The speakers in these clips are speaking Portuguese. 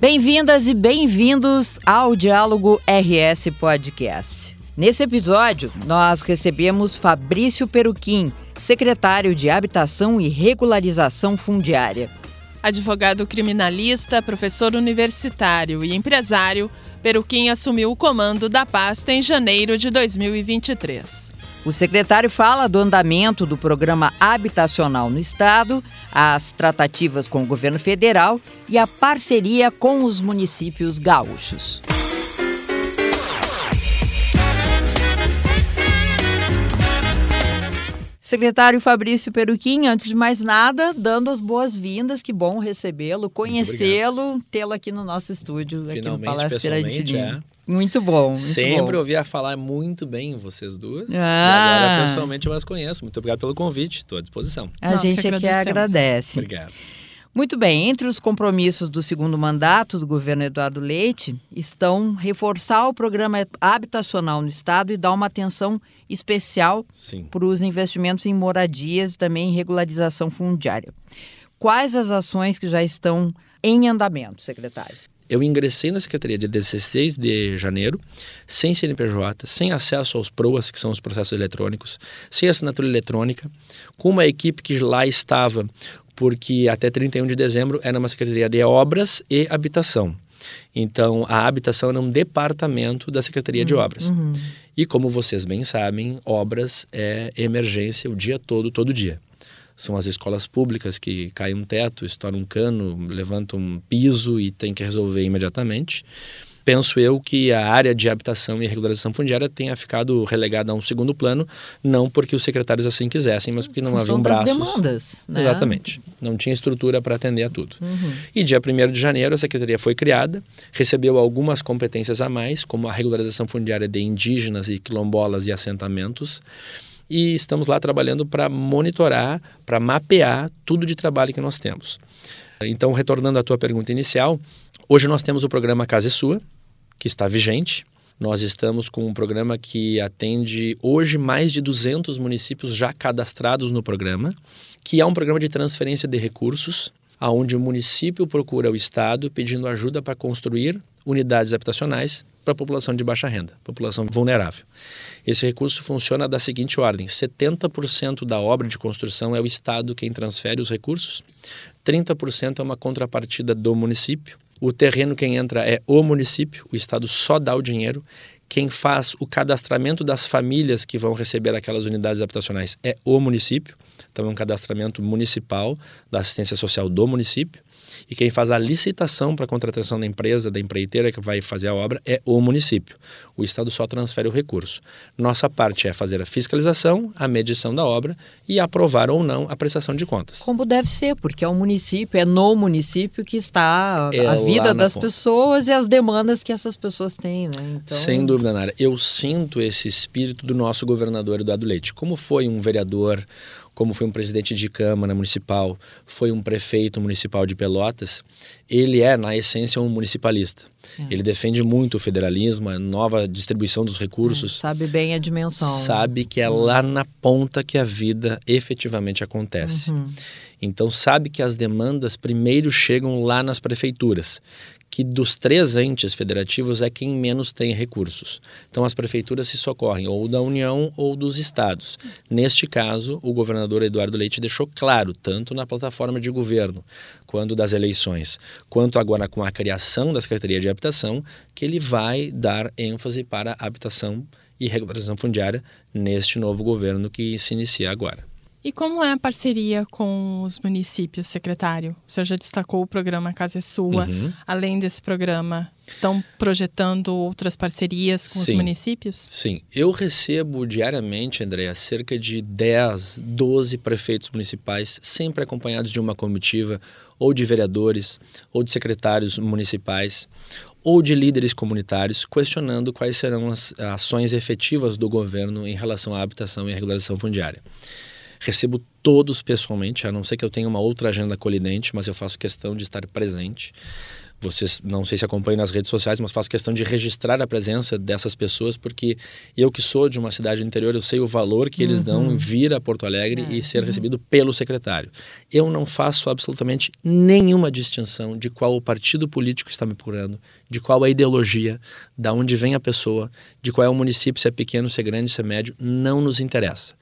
Bem-vindas e bem-vindos ao Diálogo RS Podcast. Nesse episódio, nós recebemos Fabrício Peruquim, secretário de Habitação e Regularização Fundiária. Advogado criminalista, professor universitário e empresário, Peruquim assumiu o comando da pasta em janeiro de 2023. O secretário fala do andamento do programa habitacional no Estado, as tratativas com o governo federal e a parceria com os municípios gaúchos. Secretário Fabrício Peruquim, antes de mais nada, dando as boas-vindas, que bom recebê-lo, conhecê-lo, tê-lo aqui no nosso estúdio, Finalmente, aqui no Palácio Pirandelli. É. Muito bom. Muito Sempre bom. ouvia falar muito bem vocês duas. Ah. E agora, pessoalmente, eu as conheço. Muito obrigado pelo convite. Estou à disposição. A que gente aqui agradecemos. agradece. Obrigado. Muito bem, entre os compromissos do segundo mandato do governo Eduardo Leite estão reforçar o programa habitacional no estado e dar uma atenção especial para os investimentos em moradias e também em regularização fundiária. Quais as ações que já estão em andamento, secretário? Eu ingressei na secretaria dia 16 de janeiro, sem CNPJ, sem acesso aos PROAS, que são os processos eletrônicos, sem assinatura eletrônica, com uma equipe que lá estava, porque até 31 de dezembro era uma secretaria de obras e habitação. Então, a habitação era um departamento da Secretaria de Obras. Uhum. E como vocês bem sabem, obras é emergência o dia todo, todo dia. São as escolas públicas que cai um teto, estoura um cano, levanta um piso e tem que resolver imediatamente. Penso eu que a área de habitação e regularização fundiária tenha ficado relegada a um segundo plano, não porque os secretários assim quisessem, mas porque não Função haviam braços. demandas, né? Exatamente. Não tinha estrutura para atender a tudo. Uhum. E dia 1 de janeiro a secretaria foi criada, recebeu algumas competências a mais, como a regularização fundiária de indígenas e quilombolas e assentamentos. E estamos lá trabalhando para monitorar, para mapear tudo de trabalho que nós temos. Então, retornando à tua pergunta inicial, hoje nós temos o programa Casa é Sua, que está vigente. Nós estamos com um programa que atende hoje mais de 200 municípios já cadastrados no programa, que é um programa de transferência de recursos, aonde o município procura o estado pedindo ajuda para construir unidades habitacionais para a população de baixa renda, população vulnerável. Esse recurso funciona da seguinte ordem: 70% da obra de construção é o estado quem transfere os recursos, 30% é uma contrapartida do município. O terreno quem entra é o município, o estado só dá o dinheiro. Quem faz o cadastramento das famílias que vão receber aquelas unidades habitacionais é o município. Então é um cadastramento municipal da assistência social do município. E quem faz a licitação para a contratação da empresa, da empreiteira que vai fazer a obra, é o município. O Estado só transfere o recurso. Nossa parte é fazer a fiscalização, a medição da obra e aprovar ou não a prestação de contas. Como deve ser, porque é o município, é no município que está É a vida das ponta. pessoas e as demandas que essas pessoas têm, né? Então, Sem dúvida, Nara. Eu sinto esse espírito do nosso governador Eduardo Leite. Como foi um vereador, como foi um presidente de Câmara Municipal, foi um prefeito municipal de Pelotas, ele é, na essência, um municipalista. É. Ele defende muito o federalismo, a nova distribuição dos recursos. sabe bem a dimensão. Sabe que é lá na ponta que a vida efetivamente acontece. Uhum. Então sabe que as demandas primeiro chegam lá nas prefeituras, que dos três entes federativos é quem menos tem recursos. Então as prefeituras se socorrem ou da União ou dos estados. Neste caso, o governador Eduardo Leite deixou claro, tanto na plataforma de governo, quanto das eleições, quanto agora com a criação da Secretaria de Habitação, que ele vai dar ênfase para a habitação e regularização fundiária neste novo governo que se inicia agora. E como é a parceria com os municípios, secretário? O senhor já destacou o programa Casa é Sua. Uhum. Além desse programa, estão projetando outras parcerias com Sim. os municípios? Sim, eu recebo diariamente, Andréa, cerca de 10, 12 prefeitos municipais, sempre acompanhados de uma comitiva, ou de vereadores, ou de secretários municipais, ou de líderes comunitários, questionando quais serão as ações efetivas do governo em relação à habitação e à regularização fundiária. Recebo todos pessoalmente, a não ser que eu tenha uma outra agenda colidente, mas eu faço questão de estar presente. Vocês não sei se acompanham nas redes sociais, mas faço questão de registrar a presença dessas pessoas, porque eu que sou de uma cidade interior, eu sei o valor que eles uhum. dão em vir a Porto Alegre é. e ser uhum. recebido pelo secretário. Eu não faço absolutamente nenhuma distinção de qual o partido político está me procurando, de qual a ideologia, da onde vem a pessoa, de qual é o município, se é pequeno, se é grande, se é médio, não nos interessa.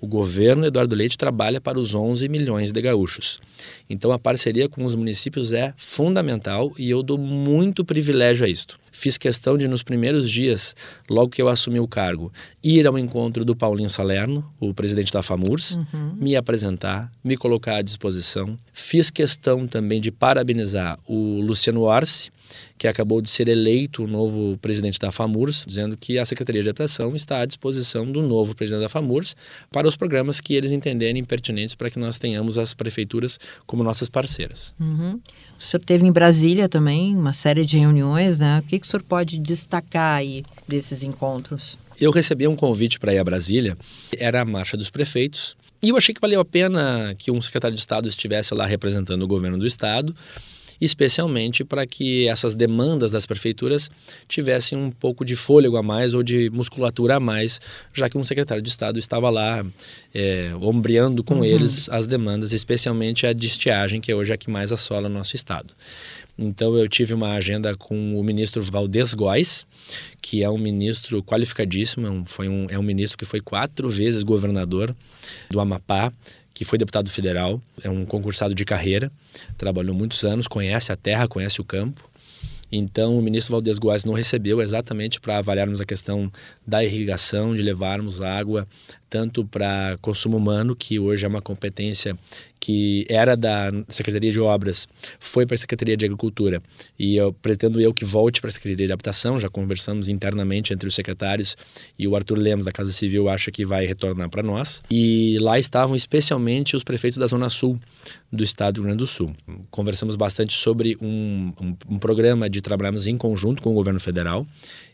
O governo Eduardo Leite trabalha para os 11 milhões de gaúchos. Então a parceria com os municípios é fundamental e eu dou muito privilégio a isto. Fiz questão de, nos primeiros dias, logo que eu assumi o cargo, ir ao encontro do Paulinho Salerno, o presidente da FAMURS, uhum. me apresentar, me colocar à disposição. Fiz questão também de parabenizar o Luciano Orsi, que acabou de ser eleito o novo presidente da FAMURS, dizendo que a Secretaria de Habitação está à disposição do novo presidente da FAMURS para os programas que eles entenderem pertinentes para que nós tenhamos as prefeituras como nossas parceiras. Uhum. O senhor teve em Brasília também uma série de reuniões, né? O que, que o senhor pode destacar aí desses encontros? Eu recebi um convite para ir a Brasília, era a Marcha dos Prefeitos, e eu achei que valeu a pena que um secretário de Estado estivesse lá representando o governo do Estado especialmente para que essas demandas das prefeituras tivessem um pouco de fôlego a mais ou de musculatura a mais, já que um secretário de Estado estava lá é, ombreando com uhum. eles as demandas, especialmente a de estiagem, que é hoje é a que mais assola o nosso Estado. Então eu tive uma agenda com o ministro Valdez Góes, que é um ministro qualificadíssimo, é foi um, é um ministro que foi quatro vezes governador do Amapá, que foi deputado federal, é um concursado de carreira, trabalhou muitos anos, conhece a terra, conhece o campo. Então, o ministro Valdez Góes não recebeu exatamente para avaliarmos a questão da irrigação, de levarmos água tanto para consumo humano, que hoje é uma competência que era da Secretaria de Obras, foi para a Secretaria de Agricultura. E eu pretendo eu que volte para a Secretaria de Habitação, já conversamos internamente entre os secretários e o Arthur Lemos da Casa Civil acha que vai retornar para nós. E lá estavam especialmente os prefeitos da Zona Sul do estado do Rio Grande do Sul. Conversamos bastante sobre um, um, um programa de trabalharmos em conjunto com o governo federal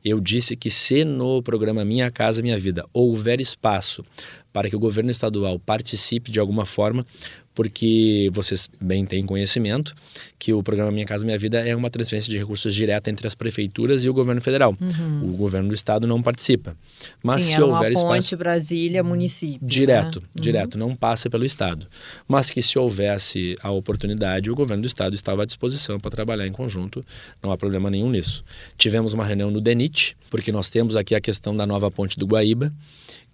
eu disse que se no programa Minha Casa Minha Vida houver espaço para que o governo estadual participe de alguma forma, porque vocês bem têm conhecimento que o programa Minha Casa Minha Vida é uma transferência de recursos direta entre as prefeituras e o governo federal. Uhum. O governo do estado não participa. Mas Sim, se houver uma ponte espaço Brasília município, direto, né? direto, uhum. não passa pelo estado. Mas que se houvesse a oportunidade, o governo do estado estava à disposição para trabalhar em conjunto, não há problema nenhum nisso. Tivemos uma reunião no DENIT, porque nós temos aqui a questão da nova ponte do Guaíba,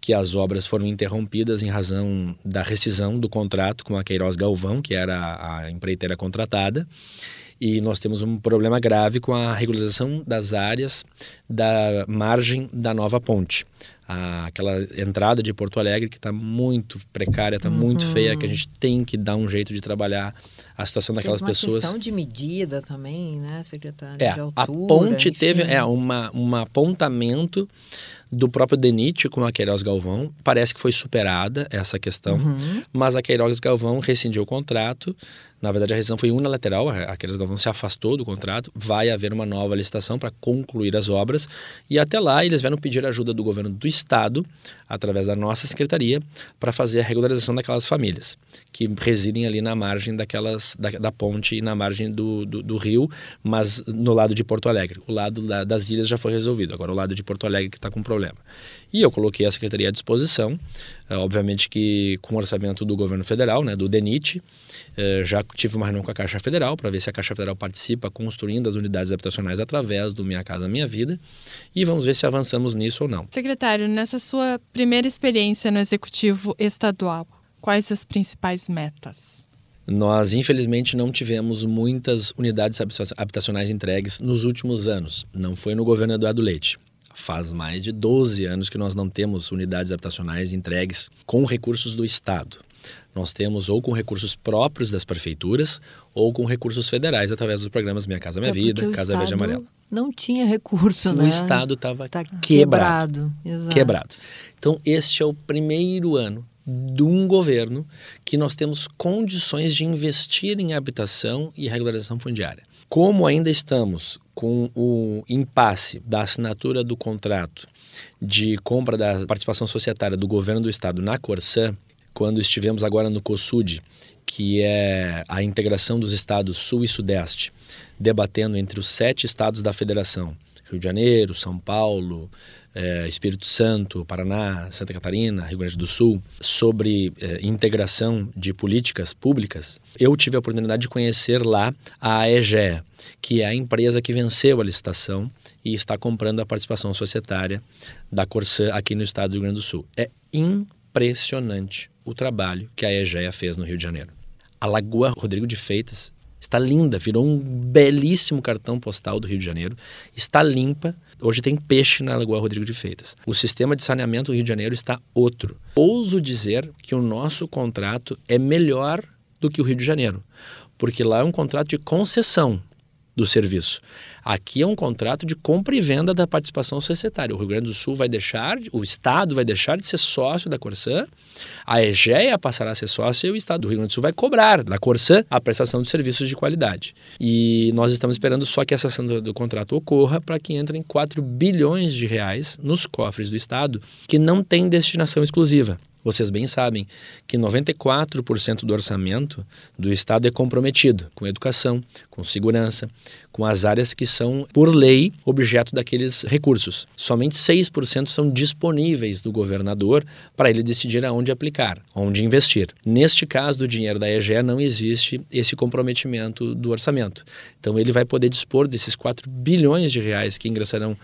que as obras foram interrompidas em razão da rescisão do contrato com a Queiroz Galvão, que era a empreiteira contratada. E nós temos um problema grave com a regularização das áreas da margem da nova ponte. A, aquela entrada de Porto Alegre que está muito precária, está uhum. muito feia, que a gente tem que dar um jeito de trabalhar a situação daquelas uma pessoas. questão de medida também, né, secretário? É, altura, a ponte enfim. teve é, uma, um apontamento do próprio Denit com a Queiroz Galvão. Parece que foi superada essa questão, uhum. mas a Queiroz Galvão rescindiu o contrato. Na verdade, a rescisão foi unilateral, a Queiroz Galvão se afastou do contrato. Vai haver uma nova licitação para concluir as obras e até lá eles vão pedir ajuda do governo do estado, através da nossa secretaria, para fazer a regularização daquelas famílias que residem ali na margem daquelas da, da ponte e na margem do, do, do, rio, mas no lado de Porto Alegre. O lado da, das ilhas já foi resolvido, agora o lado de Porto Alegre que está com problema. E eu coloquei a secretaria à disposição, é, obviamente que com o orçamento do governo federal, né, do DENIT, é, já tive uma reunião com a Caixa Federal para ver se a Caixa Federal participa construindo as unidades habitacionais através do Minha Casa Minha Vida e vamos ver se avançamos nisso ou não. Secretário, nessa sua primeira experiência no Executivo Estadual, quais as principais metas? Nós, infelizmente, não tivemos muitas unidades habitacionais entregues nos últimos anos. Não foi no governo Eduardo Leite. Faz mais de 12 anos que nós não temos unidades habitacionais entregues com recursos do Estado. Nós temos ou com recursos próprios das prefeituras ou com recursos federais através dos programas Minha Casa Minha Vida, Casa Verde e Amarela. Não tinha recurso, né? O Estado estava tá quebrado. Quebrado, quebrado. Então, este é o primeiro ano de um governo que nós temos condições de investir em habitação e regularização fundiária. Como ainda estamos com o impasse da assinatura do contrato de compra da participação societária do governo do estado na Corsã, quando estivemos agora no COSUD, que é a integração dos estados Sul e Sudeste, debatendo entre os sete estados da federação, Rio de Janeiro, São Paulo, é, Espírito Santo, Paraná, Santa Catarina, Rio Grande do Sul, sobre é, integração de políticas públicas, eu tive a oportunidade de conhecer lá a AEGEA, que é a empresa que venceu a licitação e está comprando a participação societária da Corsã aqui no estado do Rio Grande do Sul. É impressionante o trabalho que a EGEA fez no Rio de Janeiro. A Lagoa Rodrigo de Feitas está linda, virou um belíssimo cartão postal do Rio de Janeiro, está limpa. Hoje tem peixe na Lagoa Rodrigo de Feitas. O sistema de saneamento do Rio de Janeiro está outro. Ouso dizer que o nosso contrato é melhor do que o Rio de Janeiro, porque lá é um contrato de concessão do serviço. Aqui é um contrato de compra e venda da participação societária. O Rio Grande do Sul vai deixar, o Estado vai deixar de ser sócio da Corsã, a EGEA passará a ser sócio e o Estado do Rio Grande do Sul vai cobrar da Corsã a prestação de serviços de qualidade. E nós estamos esperando só que essa do, do contrato ocorra para que entrem 4 bilhões de reais nos cofres do Estado que não tem destinação exclusiva. Vocês bem sabem que 94% do orçamento do Estado é comprometido com educação, com segurança, com as áreas que são, por lei, objeto daqueles recursos. Somente 6% são disponíveis do governador para ele decidir aonde aplicar, onde investir. Neste caso do dinheiro da EGE, não existe esse comprometimento do orçamento. Então, ele vai poder dispor desses 4 bilhões de reais que ingressarão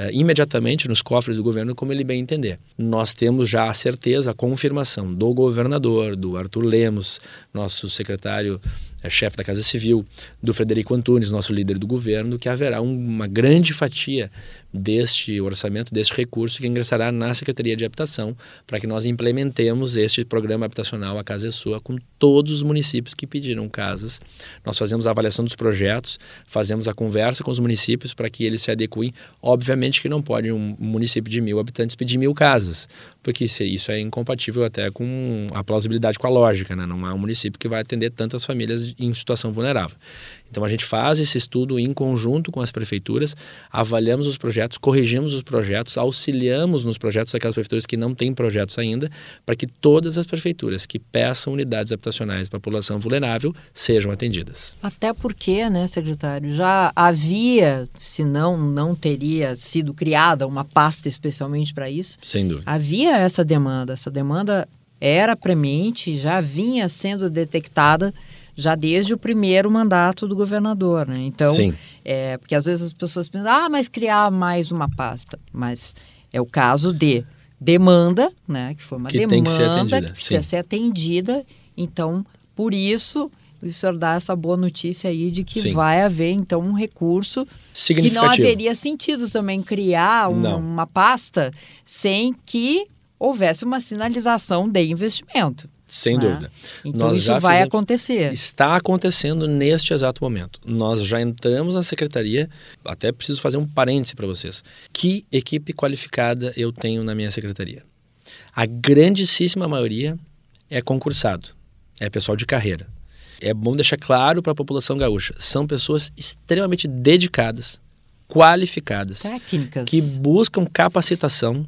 uh, imediatamente nos cofres do governo como ele bem entender. Nós temos já a certeza, a confirmação do governador, do Arthur Lemos, nosso secretário é chefe da Casa Civil, do Frederico Antunes, nosso líder do governo, que haverá uma grande fatia deste orçamento, deste recurso que ingressará na Secretaria de Habitação para que nós implementemos este programa habitacional A Casa é Sua com todos os municípios que pediram casas. Nós fazemos a avaliação dos projetos, fazemos a conversa com os municípios para que eles se adequem. Obviamente que não pode um município de mil habitantes pedir mil casas, porque isso é incompatível até com a plausibilidade com a lógica, né? Não é um município que vai atender tantas famílias em situação vulnerável. Então a gente faz esse estudo em conjunto com as prefeituras, avaliamos os projetos, corrigimos os projetos, auxiliamos nos projetos daquelas prefeituras que não têm projetos ainda, para que todas as prefeituras que peçam unidades habitacionais para a população vulnerável sejam atendidas. Até porque, né, secretário, já havia, se não, não teria sido criada uma pasta especialmente para isso. Sem dúvida. Havia essa demanda, essa demanda era premente, já vinha sendo detectada já desde o primeiro mandato do governador, né? Então, Sim. É, porque às vezes as pessoas pensam, ah, mas criar mais uma pasta. Mas é o caso de demanda, né? Que foi uma que demanda tem que ser atendida. que precisa ser atendida. Então, por isso, o senhor dá essa boa notícia aí de que Sim. vai haver, então, um recurso que não haveria sentido também criar uma, uma pasta sem que houvesse uma sinalização de investimento. Sem né? dúvida. Então Nós isso vai fizemos- acontecer. Está acontecendo neste exato momento. Nós já entramos na secretaria, até preciso fazer um parêntese para vocês. Que equipe qualificada eu tenho na minha secretaria? A grandíssima maioria é concursado, é pessoal de carreira. É bom deixar claro para a população gaúcha: são pessoas extremamente dedicadas, qualificadas, Técnicas. que buscam capacitação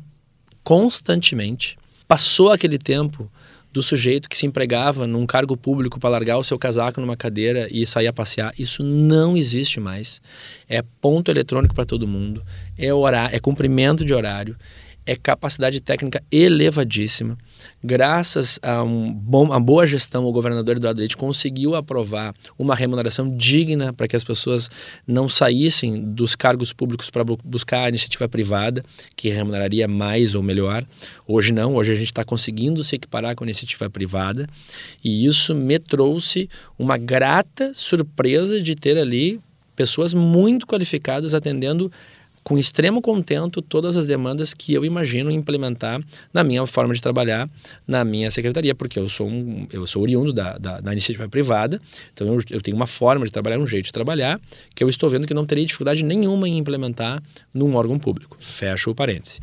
constantemente. Passou aquele tempo do sujeito que se empregava num cargo público para largar o seu casaco numa cadeira e sair a passear. Isso não existe mais. É ponto eletrônico para todo mundo, é horário, é cumprimento de horário, é capacidade técnica elevadíssima. Graças a um bom, a boa gestão, o governador Eduardo Leite conseguiu aprovar uma remuneração digna para que as pessoas não saíssem dos cargos públicos para bu- buscar a iniciativa privada, que remuneraria mais ou melhor. Hoje não, hoje a gente está conseguindo se equiparar com a iniciativa privada e isso me trouxe uma grata surpresa de ter ali pessoas muito qualificadas atendendo com extremo contento todas as demandas que eu imagino implementar na minha forma de trabalhar, na minha secretaria, porque eu sou, um, eu sou oriundo da, da, da iniciativa privada, então eu, eu tenho uma forma de trabalhar, um jeito de trabalhar, que eu estou vendo que não teria dificuldade nenhuma em implementar num órgão público. Fecho o parêntese.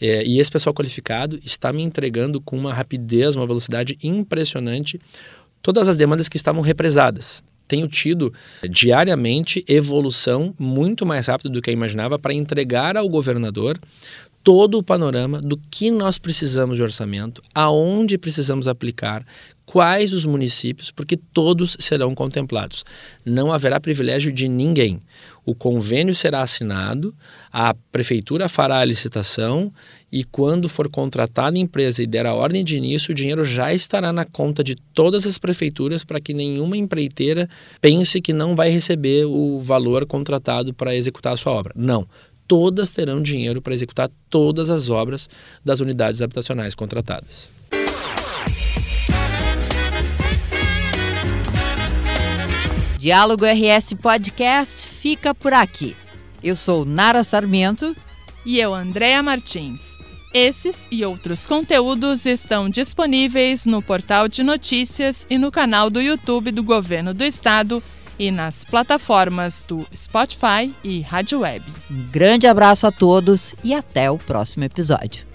É, e esse pessoal qualificado está me entregando com uma rapidez, uma velocidade impressionante todas as demandas que estavam represadas tenho tido diariamente evolução muito mais rápido do que eu imaginava para entregar ao governador todo o panorama do que nós precisamos de orçamento, aonde precisamos aplicar, quais os municípios, porque todos serão contemplados. Não haverá privilégio de ninguém. O convênio será assinado, a prefeitura fará a licitação e quando for contratada a empresa e der a ordem de início, o dinheiro já estará na conta de todas as prefeituras para que nenhuma empreiteira pense que não vai receber o valor contratado para executar a sua obra. Não todas terão dinheiro para executar todas as obras das unidades habitacionais contratadas. Diálogo RS Podcast fica por aqui. Eu sou Nara Sarmento. E eu, Andréa Martins. Esses e outros conteúdos estão disponíveis no portal de notícias e no canal do YouTube do Governo do Estado e nas plataformas do Spotify e Rádio Web. Um grande abraço a todos e até o próximo episódio.